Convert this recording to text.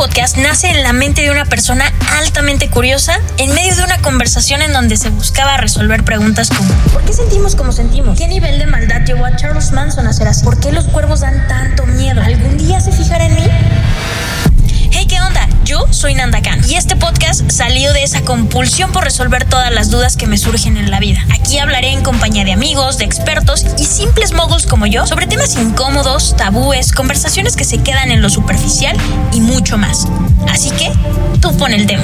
podcast nace en la mente de una persona altamente curiosa en medio de una conversación en donde se buscaba resolver preguntas como ¿Por qué sentimos como sentimos? ¿Qué nivel de maldad llevó a Charles Manson a ser así? ¿Por qué los cuervos dan tanto miedo? ¿Algún día se fijará en mí? Hey, ¿qué onda? Yo soy Nanda Podcast salió de esa compulsión por resolver todas las dudas que me surgen en la vida. Aquí hablaré en compañía de amigos, de expertos y simples moguls como yo sobre temas incómodos, tabúes, conversaciones que se quedan en lo superficial y mucho más. Así que, tú pon el tema.